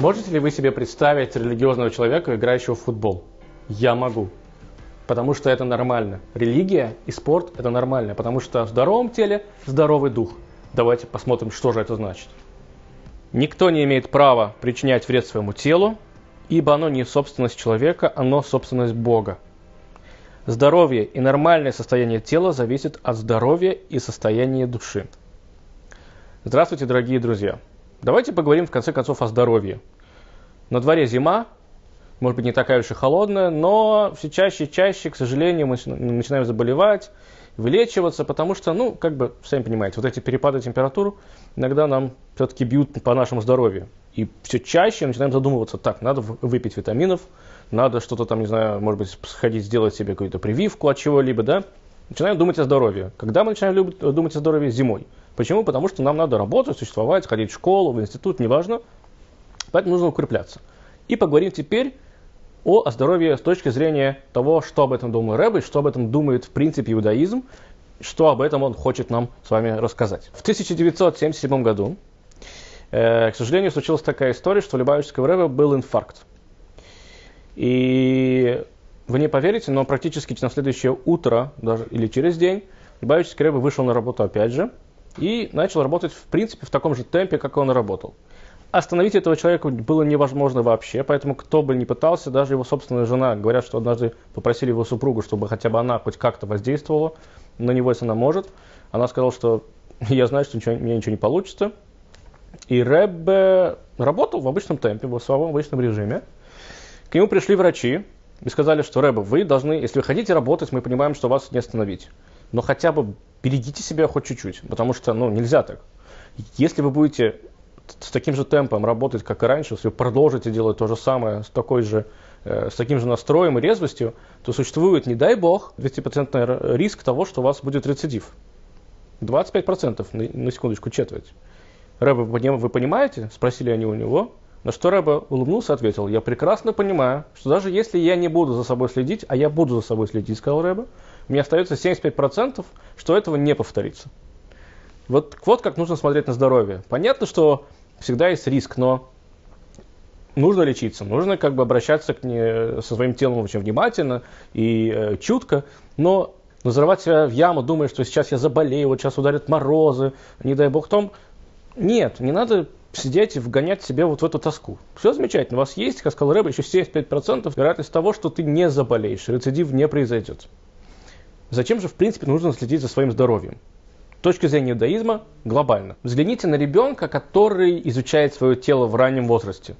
Можете ли вы себе представить религиозного человека, играющего в футбол? Я могу. Потому что это нормально. Религия и спорт это нормально. Потому что в здоровом теле здоровый дух. Давайте посмотрим, что же это значит. Никто не имеет права причинять вред своему телу, ибо оно не собственность человека, оно собственность Бога. Здоровье и нормальное состояние тела зависит от здоровья и состояния души. Здравствуйте, дорогие друзья! Давайте поговорим в конце концов о здоровье. На дворе зима, может быть не такая уж и холодная, но все чаще и чаще, к сожалению, мы начинаем заболевать, вылечиваться, потому что, ну, как бы, сами понимаете, вот эти перепады температур иногда нам все-таки бьют по нашему здоровью. И все чаще начинаем задумываться, так, надо выпить витаминов, надо что-то там, не знаю, может быть, сходить, сделать себе какую-то прививку от чего-либо, да? Начинаем думать о здоровье. Когда мы начинаем думать о здоровье? Зимой. Почему? Потому что нам надо работать, существовать, ходить в школу, в институт, неважно. Поэтому нужно укрепляться. И поговорим теперь о здоровье с точки зрения того, что об этом думает Рэбби, что об этом думает в принципе иудаизм, что об этом он хочет нам с вами рассказать. В 1977 году, э, к сожалению, случилась такая история, что у Любавического Рэбби был инфаркт. И вы не поверите, но практически на следующее утро даже, или через день Любавический Рэбби вышел на работу опять же и начал работать в принципе в таком же темпе, как он работал. Остановить этого человека было невозможно вообще, поэтому кто бы ни пытался, даже его собственная жена, говорят, что однажды попросили его супругу, чтобы хотя бы она хоть как-то воздействовала на него, если она может. Она сказала, что я знаю, что ничего, у меня ничего не получится. И Рэббе работал в обычном темпе, в своем обычном режиме. К нему пришли врачи и сказали, что Рэбе, вы должны, если вы хотите работать, мы понимаем, что вас не остановить. Но хотя бы берегите себя хоть чуть-чуть, потому что ну, нельзя так. Если вы будете с таким же темпом работать, как и раньше, если вы продолжите делать то же самое с, такой же, э, с таким же настроем и резвостью, то существует, не дай бог, 200% риск того, что у вас будет рецидив. 25%, на, на секундочку, четверть. Рэбе, вы понимаете? Спросили они у него. На что Рэбе улыбнулся и ответил, я прекрасно понимаю, что даже если я не буду за собой следить, а я буду за собой следить, сказал Рэбе, мне остается 75%, что этого не повторится. Вот, вот как нужно смотреть на здоровье. Понятно, что всегда есть риск, но нужно лечиться, нужно как бы обращаться к не, со своим телом очень внимательно и э, чутко, но взорвать себя в яму, думая, что сейчас я заболею, вот сейчас ударят морозы, не дай бог том. Нет, не надо сидеть и вгонять себя вот в эту тоску. Все замечательно, у вас есть, как сказал Рэб, еще 75% вероятность того, что ты не заболеешь, рецидив не произойдет. Зачем же, в принципе, нужно следить за своим здоровьем? С точки зрения иудаизма, глобально. Взгляните на ребенка, который изучает свое тело в раннем возрасте.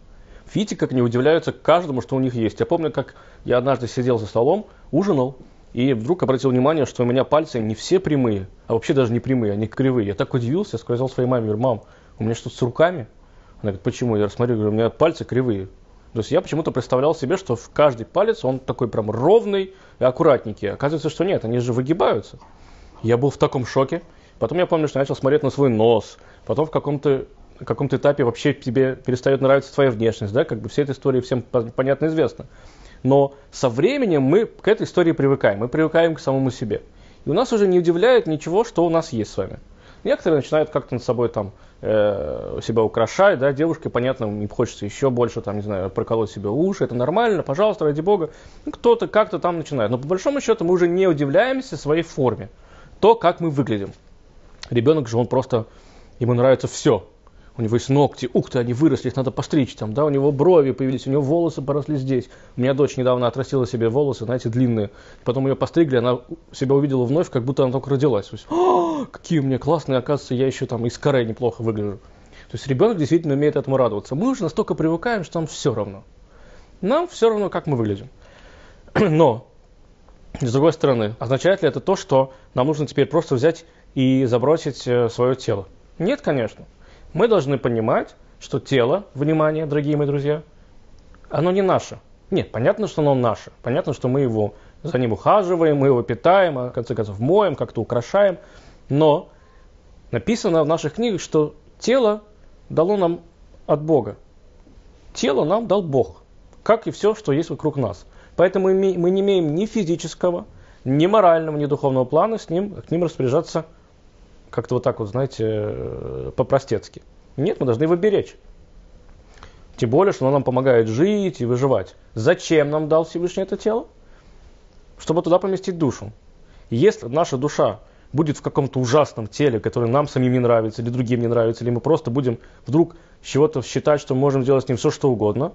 Видите, как они удивляются каждому, что у них есть. Я помню, как я однажды сидел за столом, ужинал, и вдруг обратил внимание, что у меня пальцы не все прямые, а вообще даже не прямые, они кривые. Я так удивился, я сказал своей маме, говорю, мам, у меня что-то с руками? Она говорит, почему? Я смотрю, говорю, у меня пальцы кривые. То есть я почему-то представлял себе, что в каждый палец он такой прям ровный и аккуратненький. Оказывается, что нет, они же выгибаются. Я был в таком шоке. Потом я помню, что начал смотреть на свой нос. Потом в каком-то каком-то этапе вообще тебе перестает нравиться твоя внешность, да, как бы вся эта история всем понятно известна. Но со временем мы к этой истории привыкаем, мы привыкаем к самому себе. И у нас уже не удивляет ничего, что у нас есть с вами. Некоторые начинают как-то над собой там себя украшать, да, девушке, понятно, им хочется еще больше, там, не знаю, проколоть себе уши, это нормально, пожалуйста, ради бога. Ну, кто-то как-то там начинает. Но по большому счету мы уже не удивляемся своей форме, то, как мы выглядим. Ребенок же, он просто, ему нравится все у него есть ногти, ух ты, они выросли, их надо постричь, там, да, у него брови появились, у него волосы поросли здесь. У меня дочь недавно отрастила себе волосы, знаете, длинные. Потом ее постригли, она себя увидела вновь, как будто она только родилась. То есть, О, какие у меня классные, оказывается, я еще там из коры неплохо выгляжу. То есть ребенок действительно умеет этому радоваться. Мы уже настолько привыкаем, что нам все равно. Нам все равно, как мы выглядим. Но, с другой стороны, означает ли это то, что нам нужно теперь просто взять и забросить э, свое тело? Нет, конечно мы должны понимать, что тело, внимание, дорогие мои друзья, оно не наше. Нет, понятно, что оно наше. Понятно, что мы его за ним ухаживаем, мы его питаем, а в конце концов моем, как-то украшаем. Но написано в наших книгах, что тело дало нам от Бога. Тело нам дал Бог, как и все, что есть вокруг нас. Поэтому мы не имеем ни физического, ни морального, ни духовного плана с ним, к ним распоряжаться как-то вот так вот, знаете, э, по-простецки. Нет, мы должны его беречь. Тем более, что оно нам помогает жить и выживать. Зачем нам дал Всевышний это тело? Чтобы туда поместить душу. Если наша душа будет в каком-то ужасном теле, которое нам самим не нравится, или другим не нравится, или мы просто будем вдруг чего-то считать, что мы можем делать с ним все, что угодно,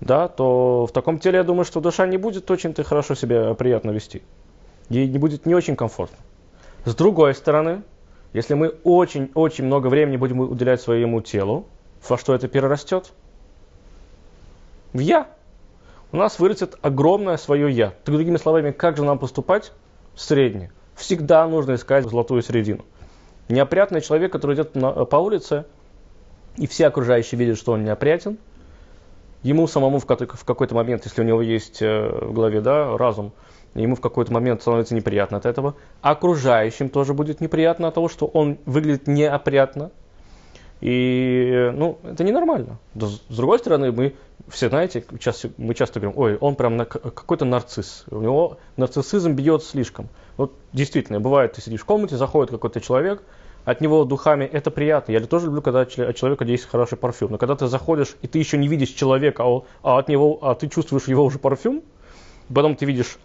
да, то в таком теле, я думаю, что душа не будет очень-то хорошо себя приятно вести. Ей не будет не очень комфортно. С другой стороны, если мы очень-очень много времени будем уделять своему телу, во что это перерастет? В «я». У нас вырастет огромное свое «я». Другими словами, как же нам поступать? Среднее. Всегда нужно искать золотую середину. Неопрятный человек, который идет по улице, и все окружающие видят, что он неопрятен, ему самому в какой-то момент, если у него есть э, в голове да, разум, ему в какой-то момент становится неприятно от этого. Окружающим тоже будет неприятно от того, что он выглядит неопрятно. И, ну, это ненормально. С другой стороны, мы все, знаете, часто, мы часто говорим, ой, он прям на, какой-то нарцисс. У него нарциссизм бьет слишком. Вот действительно, бывает, ты сидишь в комнате, заходит какой-то человек, от него духами это приятно. Я тоже люблю, когда от человека есть хороший парфюм. Но когда ты заходишь, и ты еще не видишь человека, а, а от него, а ты чувствуешь его уже парфюм, потом ты видишь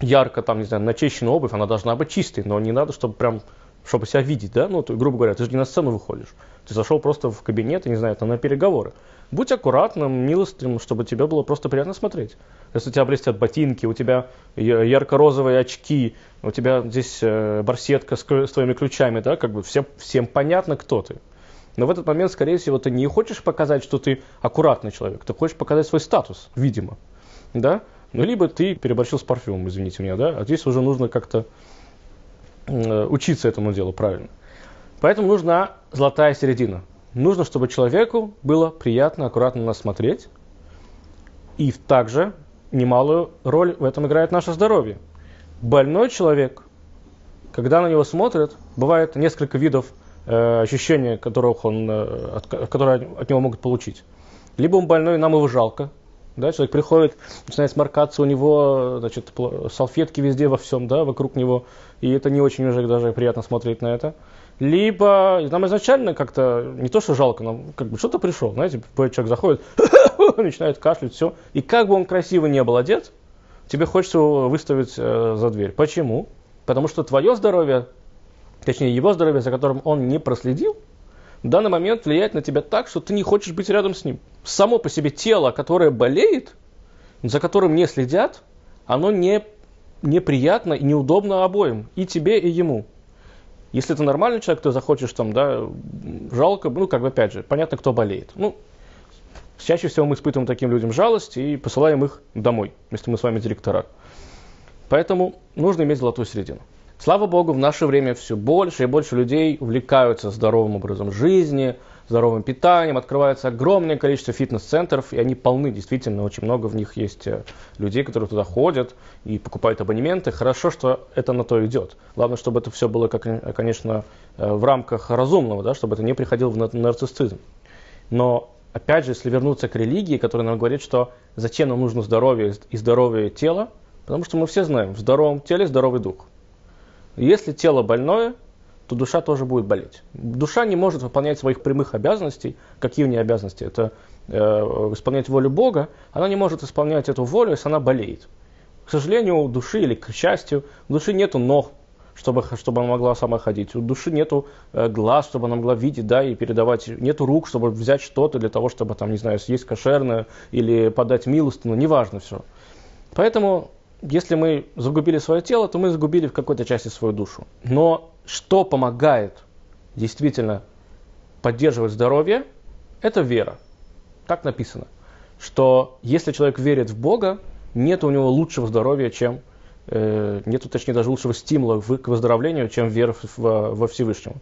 ярко, там, не знаю, начищенную обувь, она должна быть чистой, но не надо, чтобы прям, чтобы себя видеть, да, ну, то, грубо говоря, ты же не на сцену выходишь, ты зашел просто в кабинет, и, не знаю, там, на переговоры. Будь аккуратным, милостивым, чтобы тебе было просто приятно смотреть. Если у тебя блестят ботинки, у тебя ярко-розовые очки, у тебя здесь э, барсетка с, с твоими ключами, да, как бы всем, всем понятно, кто ты. Но в этот момент, скорее всего, ты не хочешь показать, что ты аккуратный человек, ты хочешь показать свой статус, видимо, да, ну, либо ты переборщил с парфюмом, извините меня, да, а здесь уже нужно как-то э, учиться этому делу правильно. Поэтому нужна золотая середина. Нужно, чтобы человеку было приятно, аккуратно нас смотреть. И также немалую роль в этом играет наше здоровье. Больной человек, когда на него смотрят, бывает несколько видов э, ощущений, которых он, э, от, которые от него могут получить. Либо он больной, нам его жалко, да, человек приходит, начинает сморкаться, у него значит, салфетки везде во всем, да, вокруг него, и это не очень уже даже приятно смотреть на это. Либо нам изначально как-то не то, что жалко, нам как бы что-то пришел, знаете, человек заходит, начинает кашлять, все, и как бы он красиво не был одет, тебе хочется выставить э, за дверь. Почему? Потому что твое здоровье, точнее его здоровье, за которым он не проследил, в данный момент влияет на тебя так, что ты не хочешь быть рядом с ним. Само по себе тело, которое болеет, за которым не следят, оно не, неприятно и неудобно обоим, и тебе, и ему. Если ты нормальный человек, ты захочешь там, да, жалко, ну, как бы, опять же, понятно, кто болеет. Ну, чаще всего мы испытываем таким людям жалость и посылаем их домой, если мы с вами директора. Поэтому нужно иметь золотую середину. Слава Богу, в наше время все больше и больше людей увлекаются здоровым образом жизни, здоровым питанием, открывается огромное количество фитнес-центров, и они полны, действительно, очень много в них есть э, людей, которые туда ходят и покупают абонементы. Хорошо, что это на то идет. Главное, чтобы это все было, как, конечно, э, в рамках разумного, да, чтобы это не приходило в нарциссизм. Но, опять же, если вернуться к религии, которая нам говорит, что зачем нам нужно здоровье и здоровое тело, потому что мы все знаем, в здоровом теле здоровый дух. Если тело больное, то душа тоже будет болеть. Душа не может выполнять своих прямых обязанностей. Какие у нее обязанности? Это э, исполнять волю Бога. Она не может исполнять эту волю, если она болеет. К сожалению, у души или к счастью, у души нету ног, чтобы, чтобы она могла сама ходить. У души нету э, глаз, чтобы она могла видеть, да, и передавать. Нету рук, чтобы взять что-то для того, чтобы, там, не знаю, съесть кошерное или подать милостину, неважно все. Поэтому если мы загубили свое тело, то мы загубили в какой-то части свою душу. Но что помогает действительно поддерживать здоровье, это вера. Так написано, что если человек верит в Бога, нет у него лучшего здоровья, чем э, нету, точнее, даже лучшего стимула к выздоровлению, чем вера во Всевышнего.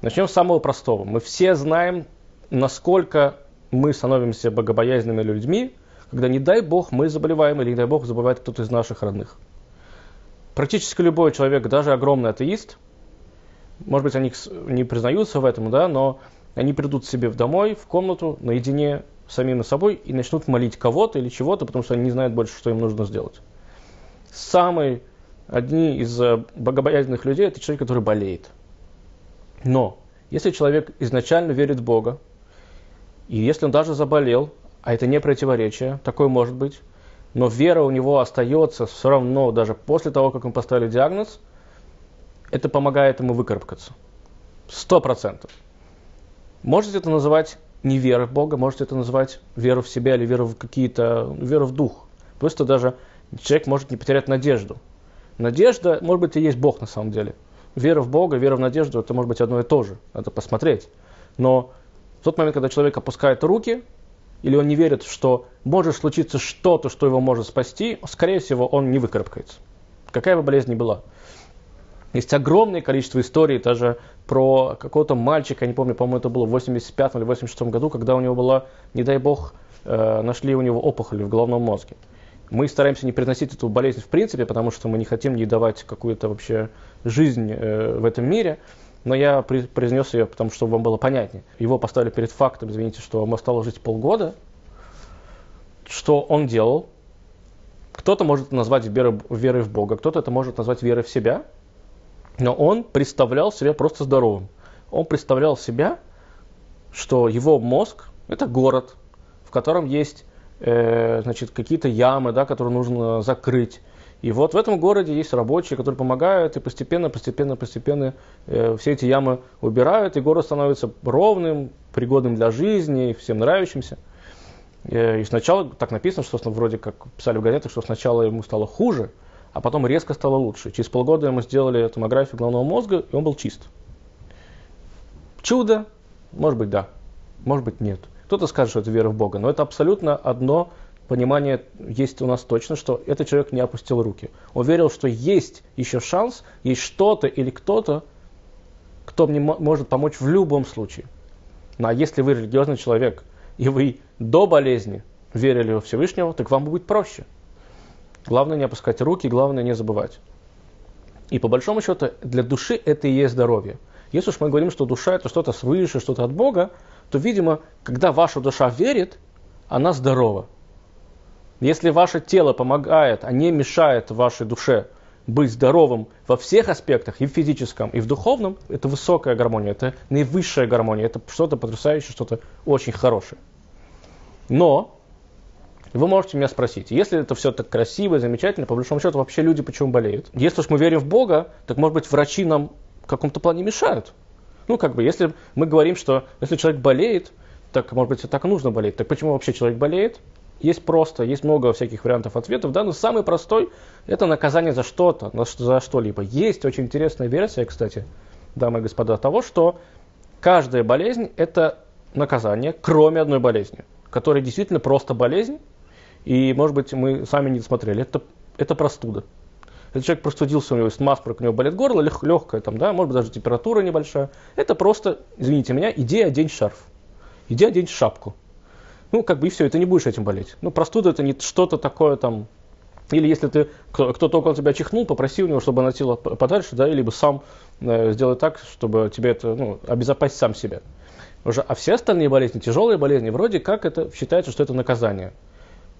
Начнем с самого простого. Мы все знаем, насколько мы становимся богобоязненными людьми, когда, не дай бог, мы заболеваем или, не дай бог, забывает кто-то из наших родных. Практически любой человек, даже огромный атеист, может быть, они не признаются в этом, да, но они придут себе домой, в комнату, наедине с самим собой и начнут молить кого-то или чего-то, потому что они не знают больше, что им нужно сделать. Самый одни из э, богобоязненных людей – это человек, который болеет. Но если человек изначально верит в Бога, И если он даже заболел, а это не противоречие, такое может быть, но вера у него остается все равно, даже после того, как мы поставили диагноз, это помогает ему выкарабкаться. Сто процентов. Можете это называть не верой в Бога, можете это называть веру в себя или веру в какие-то, веру в дух. Просто даже человек может не потерять надежду. Надежда, может быть, и есть Бог на самом деле. Вера в Бога, вера в надежду, это может быть одно и то же. Надо посмотреть. Но в тот момент, когда человек опускает руки, или он не верит, что может случиться что-то, что его может спасти, скорее всего, он не выкарабкается. Какая бы болезнь ни была. Есть огромное количество историй даже про какого-то мальчика, я не помню, по-моему, это было в 85 или 86 году, когда у него была, не дай бог, э, нашли у него опухоль в головном мозге. Мы стараемся не приносить эту болезнь в принципе, потому что мы не хотим ей давать какую-то вообще жизнь э, в этом мире. Но я произнес ее, потому что вам было понятнее. Его поставили перед фактом, извините, что ему осталось жить полгода. Что он делал? Кто-то может назвать верой, верой в Бога, кто-то это может назвать верой в себя. Но он представлял себя просто здоровым. Он представлял себя, что его мозг – это город, в котором есть э, значит, какие-то ямы, да, которые нужно закрыть. И вот в этом городе есть рабочие, которые помогают, и постепенно, постепенно, постепенно э, все эти ямы убирают, и город становится ровным, пригодным для жизни, всем нравящимся. Э, и сначала так написано, что вроде как писали в газетах, что сначала ему стало хуже, а потом резко стало лучше. Через полгода ему сделали томографию головного мозга, и он был чист. Чудо? Может быть, да. Может быть, нет. Кто-то скажет, что это вера в Бога, но это абсолютно одно понимание есть у нас точно, что этот человек не опустил руки. Он верил, что есть еще шанс, есть что-то или кто-то, кто мне может помочь в любом случае. Ну а если вы религиозный человек, и вы до болезни верили во Всевышнего, так вам будет проще. Главное не опускать руки, главное не забывать. И по большому счету для души это и есть здоровье. Если уж мы говорим, что душа это что-то свыше, что-то от Бога, то, видимо, когда ваша душа верит, она здорова. Если ваше тело помогает, а не мешает вашей душе быть здоровым во всех аспектах, и в физическом, и в духовном, это высокая гармония, это наивысшая гармония, это что-то потрясающее, что-то очень хорошее. Но вы можете меня спросить, если это все так красиво и замечательно, по большому счету вообще люди почему болеют? Если уж мы верим в Бога, так может быть врачи нам в каком-то плане мешают? Ну, как бы, если мы говорим, что если человек болеет, так, может быть, так нужно болеть. Так почему вообще человек болеет? Есть просто, есть много всяких вариантов ответов, да, но самый простой – это наказание за что-то, за что-либо. Есть очень интересная версия, кстати, дамы и господа, того, что каждая болезнь – это наказание, кроме одной болезни, которая действительно просто болезнь, и, может быть, мы сами не смотрели, это, это простуда. Если человек простудился, у него есть насморк, у него болит горло, лег, легкое, там, да, может быть, даже температура небольшая. Это просто, извините меня, иди одень шарф. Иди одень шапку. Ну, как бы и все, и ты не будешь этим болеть. Ну, простуда это не что-то такое там, или если ты, кто-то около тебя чихнул, попроси у него, чтобы тело подальше, да, либо сам э, сделай так, чтобы тебе это, ну, обезопасить сам себя. Уже, а все остальные болезни, тяжелые болезни, вроде как это считается, что это наказание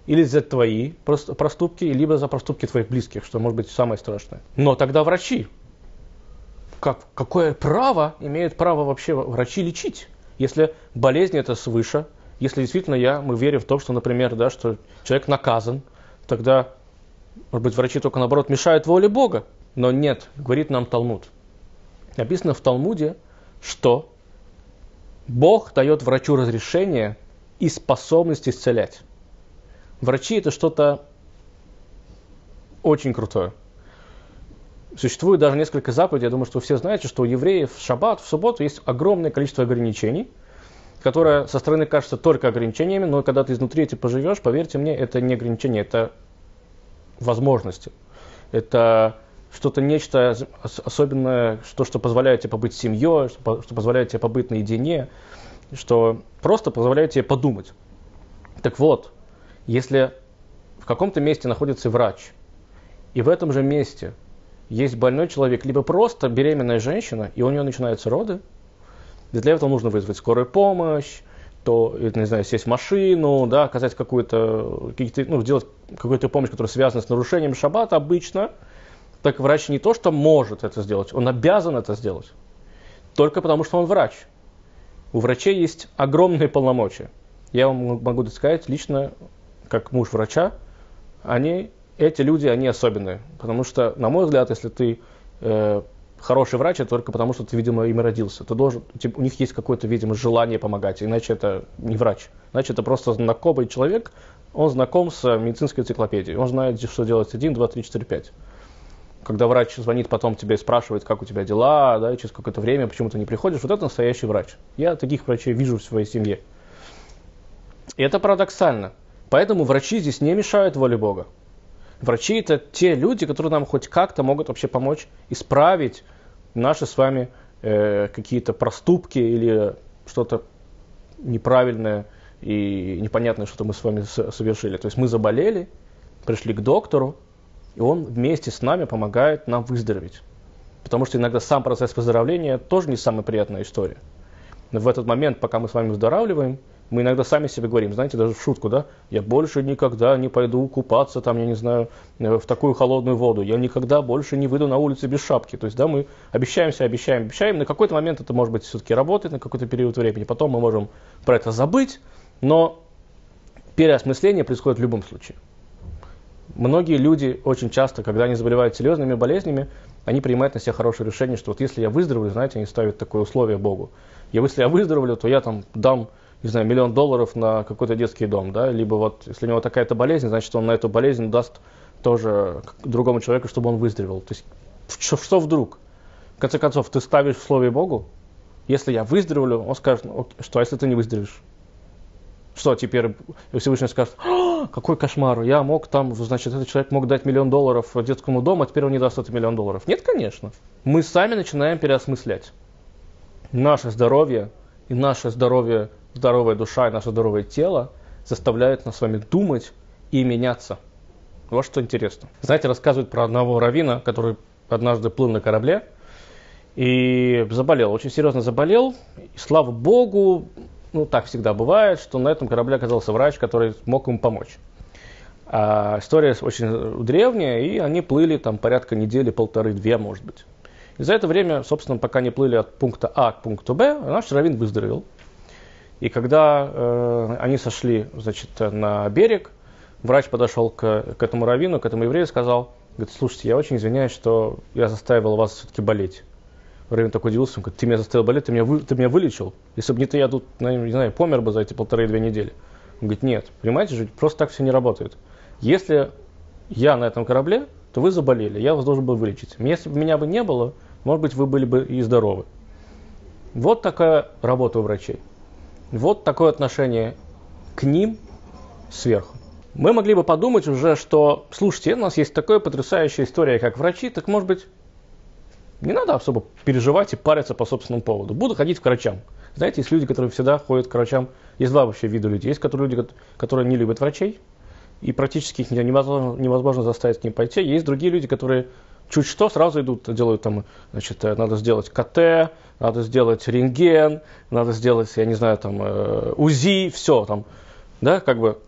или за твои проступки, либо за проступки твоих близких, что может быть самое страшное. Но тогда врачи. Как, какое право имеют право вообще врачи лечить? Если болезнь это свыше, если действительно я, мы верим в то, что, например, да, что человек наказан, тогда, может быть, врачи только наоборот мешают воле Бога. Но нет, говорит нам Талмуд. Написано в Талмуде, что Бог дает врачу разрешение и способность исцелять. Врачи это что-то очень крутое. Существует даже несколько заповедей. Я думаю, что вы все знаете, что у евреев в шаббат, в субботу есть огромное количество ограничений, которое со стороны кажется только ограничениями, но когда ты изнутри эти поживешь, поверьте мне, это не ограничения, это возможности. Это что-то нечто особенное, что, что позволяет тебе побыть семьей, что, что позволяет тебе побыть наедине, что просто позволяет тебе подумать. Так вот, если в каком-то месте находится врач, и в этом же месте есть больной человек, либо просто беременная женщина, и у нее начинаются роды, для этого нужно вызвать скорую помощь, то, не знаю, сесть в машину, да, оказать какую-то, ну, сделать какую-то помощь, которая связана с нарушением шаббата обычно, так врач не то, что может это сделать, он обязан это сделать. Только потому, что он врач. у врачей есть огромные полномочия. Я вам могу сказать лично, как муж врача, они, эти люди, они особенные. Потому что, на мой взгляд, если ты э, хороший врач, это только потому, что ты, видимо, им родился. Ты должен, типа, у них есть какое-то, видимо, желание помогать, иначе это не врач. Иначе это просто знакомый человек, он знаком с медицинской энциклопедией. Он знает, что делать 1, 2, 3, 4, 5. Когда врач звонит потом тебе и спрашивает, как у тебя дела, да, и через какое-то время, почему ты не приходишь, вот это настоящий врач. Я таких врачей вижу в своей семье. И это парадоксально. Поэтому врачи здесь не мешают воле Бога. Врачи это те люди, которые нам хоть как-то могут вообще помочь исправить наши с вами э, какие-то проступки или что-то неправильное и непонятное, что мы с вами совершили. То есть мы заболели, пришли к доктору, и он вместе с нами помогает нам выздороветь. Потому что иногда сам процесс выздоровления тоже не самая приятная история. Но в этот момент, пока мы с вами выздоравливаем, мы иногда сами себе говорим, знаете, даже в шутку, да, я больше никогда не пойду купаться, там, я не знаю, э, в такую холодную воду, я никогда больше не выйду на улицу без шапки. То есть, да, мы обещаемся, обещаем, обещаем, на какой-то момент это, может быть, все-таки работает, на какой-то период времени, потом мы можем про это забыть, но переосмысление происходит в любом случае. Многие люди очень часто, когда они заболевают серьезными болезнями, они принимают на себя хорошее решение, что вот если я выздоровлю, знаете, они ставят такое условие Богу. Я, если я выздоровлю, то я там дам не знаю, миллион долларов на какой-то детский дом, да, либо вот, если у него такая-то болезнь, значит, он на эту болезнь даст тоже другому человеку, чтобы он выздоровел. То есть, что, что вдруг? В конце концов, ты ставишь в слове Богу, если я выздоровлю, он скажет, ну, что, а если ты не выздоровеешь? Что теперь Всевышний скажет, «А, какой кошмар, я мог там, значит, этот человек мог дать миллион долларов детскому дому, а теперь он не даст этот миллион долларов. Нет, конечно. Мы сами начинаем переосмыслять. Наше здоровье и наше здоровье здоровая душа и наше здоровое тело заставляют нас с вами думать и меняться. Вот что интересно. Знаете, рассказывают про одного равина, который однажды плыл на корабле и заболел, очень серьезно заболел. И, слава богу, ну так всегда бывает, что на этом корабле оказался врач, который мог ему помочь. А история очень древняя, и они плыли там порядка недели, полторы-две, может быть. И за это время, собственно, пока не плыли от пункта А к пункту Б, наш раввин выздоровел. И когда э, они сошли значит, на берег, врач подошел к, к этому раввину, к этому еврею и сказал, говорит, слушайте, я очень извиняюсь, что я заставил вас все-таки болеть. Раввин такой удивился, он говорит, ты меня заставил болеть, ты меня, вы, ты меня вылечил. Если бы не ты, я тут, не знаю, помер бы за эти полторы-две недели. Он говорит, нет, понимаете же, просто так все не работает. Если я на этом корабле, то вы заболели, я вас должен был вылечить. Если бы меня бы не было, может быть, вы были бы и здоровы. Вот такая работа у врачей. Вот такое отношение к ним сверху. Мы могли бы подумать уже, что, слушайте, у нас есть такая потрясающая история, как врачи, так может быть, не надо особо переживать и париться по собственному поводу. Буду ходить к врачам. Знаете, есть люди, которые всегда ходят к врачам. Есть два вообще вида людей. Есть которые люди, которые не любят врачей, и практически их невозможно, невозможно заставить к ним пойти. Есть другие люди, которые чуть что сразу идут, делают там, значит, э, надо сделать КТ, надо сделать рентген, надо сделать, я не знаю, там, э, УЗИ, все там, да, как бы.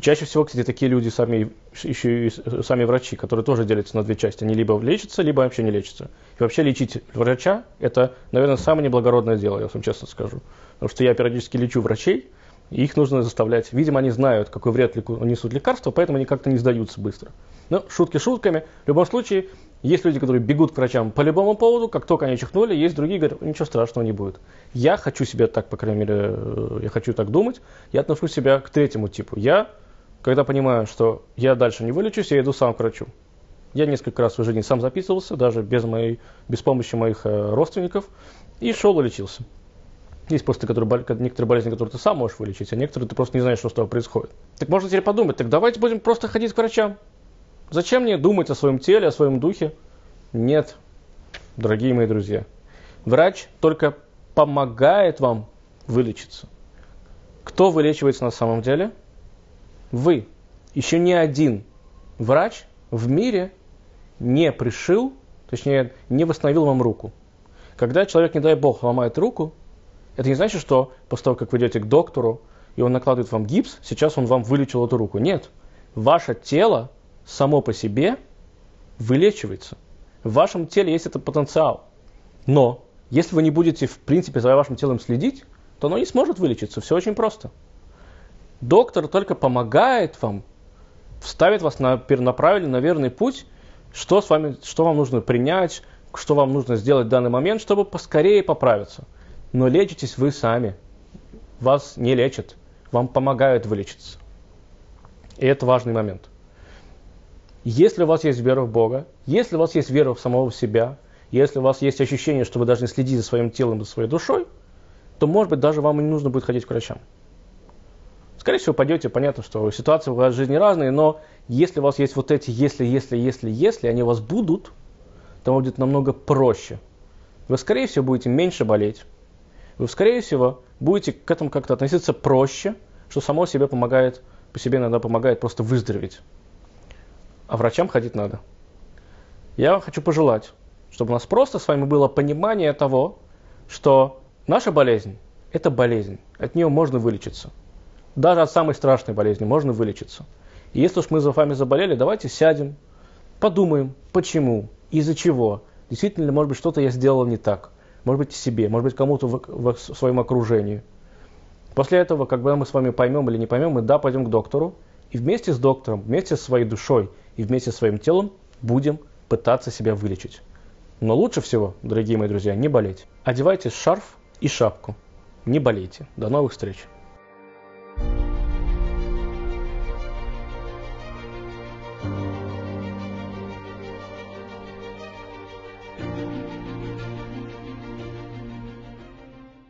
Чаще всего, кстати, такие люди сами, еще и сами врачи, которые тоже делятся на две части. Они либо лечатся, либо вообще не лечатся. И вообще лечить врача – это, наверное, самое неблагородное дело, я вам честно скажу. Потому что я периодически лечу врачей, их нужно заставлять. Видимо, они знают, какой вред несут лекарства, поэтому они как-то не сдаются быстро. Но шутки шутками. В любом случае, есть люди, которые бегут к врачам по любому поводу, как только они чихнули, есть другие, говорят, ничего страшного не будет. Я хочу себя так, по крайней мере, э, я хочу так думать, я отношу себя к третьему типу. Я, когда понимаю, что я дальше не вылечусь, я иду сам к врачу. Я несколько раз в жизни сам записывался, даже без, моей, без помощи моих э, родственников, и шел и лечился. Есть просто которые, некоторые болезни, которые ты сам можешь вылечить, а некоторые ты просто не знаешь, что с тобой происходит. Так можно теперь подумать, так давайте будем просто ходить к врачам. Зачем мне думать о своем теле, о своем духе? Нет, дорогие мои друзья. Врач только помогает вам вылечиться. Кто вылечивается на самом деле? Вы. Еще ни один врач в мире не пришил, точнее, не восстановил вам руку. Когда человек, не дай бог, ломает руку, это не значит, что после того, как вы идете к доктору, и он накладывает вам гипс, сейчас он вам вылечил эту руку. Нет. Ваше тело само по себе вылечивается. В вашем теле есть этот потенциал. Но если вы не будете, в принципе, за вашим телом следить, то оно не сможет вылечиться. Все очень просто. Доктор только помогает вам, ставит вас на, на правильный, на верный путь, что, с вами, что вам нужно принять, что вам нужно сделать в данный момент, чтобы поскорее поправиться. Но лечитесь вы сами. Вас не лечат. Вам помогают вылечиться. И это важный момент. Если у вас есть вера в Бога, если у вас есть вера в самого себя, если у вас есть ощущение, что вы должны следить за своим телом за своей душой, то, может быть, даже вам не нужно будет ходить к врачам. Скорее всего, пойдете, понятно, что ситуации в вашей жизни разные, но если у вас есть вот эти «если, если, если, если», они у вас будут, то вам будет намного проще. Вы, скорее всего, будете меньше болеть. Вы, скорее всего, будете к этому как-то относиться проще, что само себе помогает, по себе иногда помогает просто выздороветь. А врачам ходить надо. Я вам хочу пожелать, чтобы у нас просто с вами было понимание того, что наша болезнь – это болезнь. От нее можно вылечиться. Даже от самой страшной болезни можно вылечиться. И если уж мы за вами заболели, давайте сядем, подумаем, почему, из-за чего. Действительно ли, может быть, что-то я сделал не так. Может быть, себе, может быть, кому-то в, в, своем окружении. После этого, когда мы с вами поймем или не поймем, мы да, пойдем к доктору, и вместе с доктором, вместе со своей душой и вместе со своим телом будем пытаться себя вылечить. Но лучше всего, дорогие мои друзья, не болеть. Одевайте шарф и шапку. Не болейте. До новых встреч.